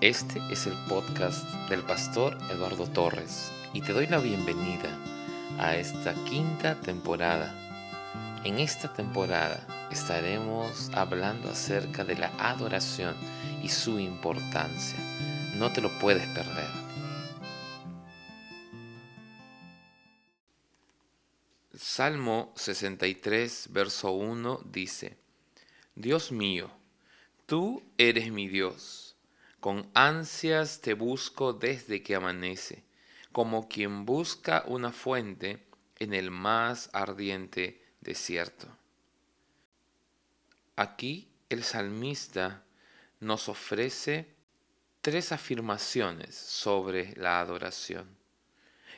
Este es el podcast del pastor Eduardo Torres y te doy la bienvenida a esta quinta temporada. En esta temporada estaremos hablando acerca de la adoración y su importancia. No te lo puedes perder. Salmo 63, verso 1 dice, Dios mío, tú eres mi Dios con ansias te busco desde que amanece, como quien busca una fuente en el más ardiente desierto. Aquí el salmista nos ofrece tres afirmaciones sobre la adoración.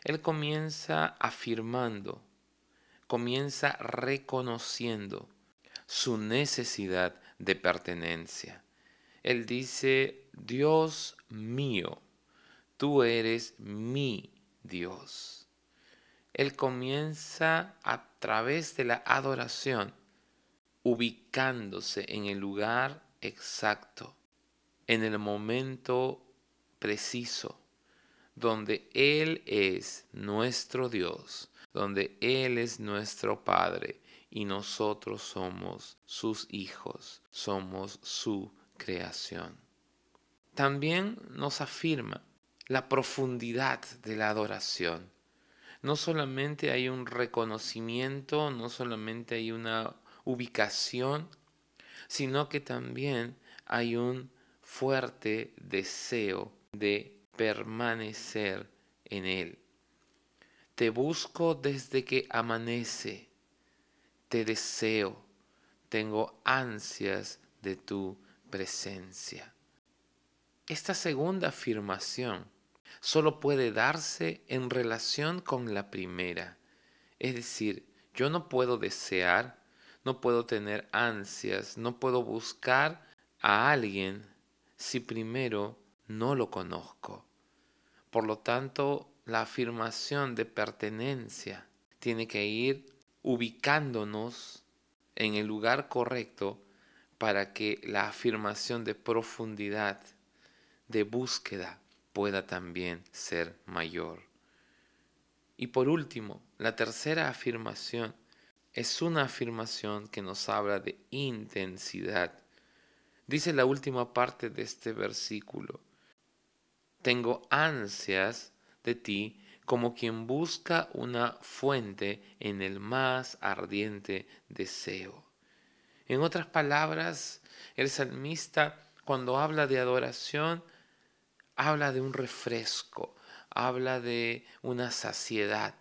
Él comienza afirmando, comienza reconociendo su necesidad de pertenencia. Él dice, Dios mío, tú eres mi Dios. Él comienza a través de la adoración, ubicándose en el lugar exacto, en el momento preciso, donde Él es nuestro Dios, donde Él es nuestro Padre y nosotros somos sus hijos, somos su creación. También nos afirma la profundidad de la adoración. No solamente hay un reconocimiento, no solamente hay una ubicación, sino que también hay un fuerte deseo de permanecer en Él. Te busco desde que amanece, te deseo, tengo ansias de tu presencia. Esta segunda afirmación solo puede darse en relación con la primera. Es decir, yo no puedo desear, no puedo tener ansias, no puedo buscar a alguien si primero no lo conozco. Por lo tanto, la afirmación de pertenencia tiene que ir ubicándonos en el lugar correcto para que la afirmación de profundidad, de búsqueda, pueda también ser mayor. Y por último, la tercera afirmación es una afirmación que nos habla de intensidad. Dice la última parte de este versículo, tengo ansias de ti como quien busca una fuente en el más ardiente deseo. En otras palabras, el salmista cuando habla de adoración, habla de un refresco, habla de una saciedad.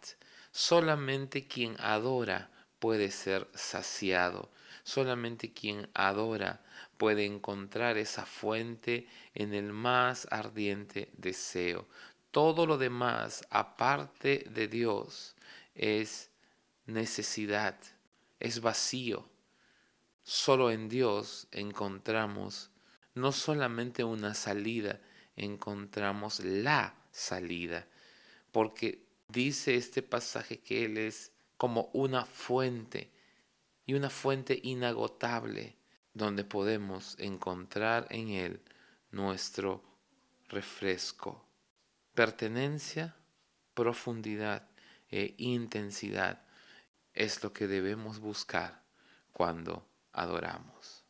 Solamente quien adora puede ser saciado. Solamente quien adora puede encontrar esa fuente en el más ardiente deseo. Todo lo demás, aparte de Dios, es necesidad, es vacío. Solo en Dios encontramos no solamente una salida, encontramos la salida, porque dice este pasaje que Él es como una fuente y una fuente inagotable donde podemos encontrar en Él nuestro refresco. Pertenencia, profundidad e intensidad es lo que debemos buscar cuando adoramos.